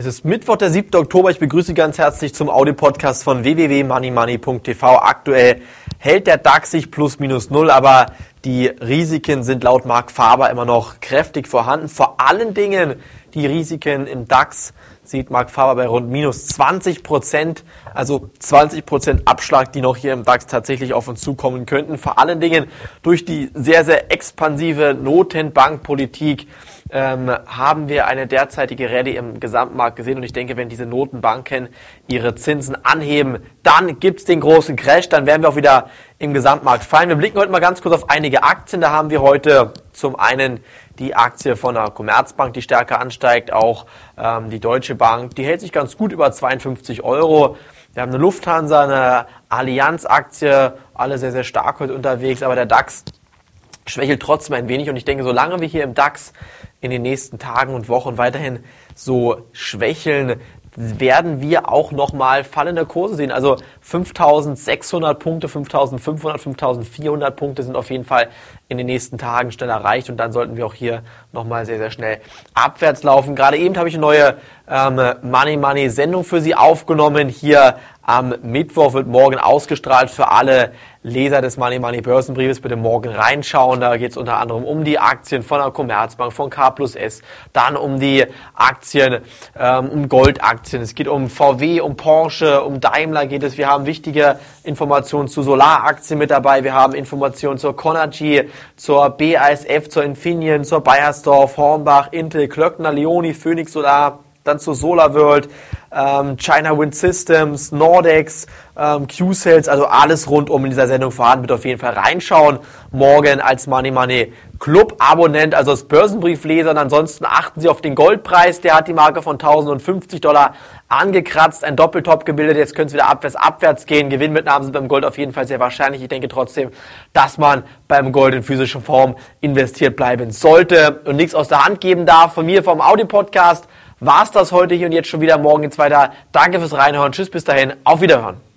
Es ist Mittwoch, der 7. Oktober. Ich begrüße Sie ganz herzlich zum Audio-Podcast von www.moneymoney.tv. Aktuell hält der DAX sich plus minus null, aber die Risiken sind laut Mark Faber immer noch kräftig vorhanden. Vor allen Dingen die Risiken im DAX sieht Mark Faber bei rund minus 20 Prozent, also 20 Prozent Abschlag, die noch hier im DAX tatsächlich auf uns zukommen könnten. Vor allen Dingen durch die sehr, sehr expansive Notenbankpolitik ähm, haben wir eine derzeitige Rallye im Gesamtmarkt gesehen. Und ich denke, wenn diese Notenbanken ihre Zinsen anheben, dann gibt's den großen Crash. Dann werden wir auch wieder im Gesamtmarkt fallen. Wir blicken heute mal ganz kurz auf einige Aktien. Da haben wir heute zum einen die Aktie von der Commerzbank, die stärker ansteigt, auch ähm, die Deutsche Bank, die hält sich ganz gut über 52 Euro. Wir haben eine Lufthansa, eine Allianz-Aktie, alle sehr, sehr stark heute unterwegs, aber der DAX schwächelt trotzdem ein wenig und ich denke, solange wir hier im DAX in den nächsten Tagen und Wochen weiterhin so schwächeln, werden wir auch nochmal fallende Kurse sehen. Also 5600 Punkte, 5500, 5400 Punkte sind auf jeden Fall in den nächsten Tagen schnell erreicht und dann sollten wir auch hier nochmal sehr, sehr schnell abwärts laufen. Gerade eben habe ich eine neue ähm, Money Money Sendung für Sie aufgenommen. Hier am Mittwoch wird morgen ausgestrahlt für alle Leser des Money Money Börsenbriefes. Bitte morgen reinschauen. Da geht es unter anderem um die Aktien von der Commerzbank, von K plus S, dann um die Aktien, ähm, um Goldaktien. Es geht um VW, um Porsche, um Daimler geht es. Wir haben wichtige Informationen zu Solaraktien mit dabei. Wir haben Informationen zur Conergy, zur BASF, zur Infineon, zur Bayersdorf, Hornbach, Intel, Klöckner, Leoni, Phoenix Solar, dann zur SolarWorld, ähm, China Wind Systems, Nordex, ähm, Q-Sales, also alles rundum in dieser Sendung vorhanden. Bitte auf jeden Fall reinschauen. Morgen als Money Money Club Abonnent, also als Börsenbriefleser. Und ansonsten achten Sie auf den Goldpreis. Der hat die Marke von 1050 Dollar angekratzt, ein Doppeltop gebildet. Jetzt könnte es wieder abwärts, abwärts gehen. Gewinnmitnahmen sind beim Gold auf jeden Fall sehr wahrscheinlich. Ich denke trotzdem, dass man beim Gold in physischer Form investiert bleiben sollte und nichts aus der Hand geben darf. Von mir vom Audi-Podcast war's das heute hier und jetzt schon wieder. Morgen geht's weiter. Danke fürs Reinhören. Tschüss, bis dahin. Auf Wiederhören.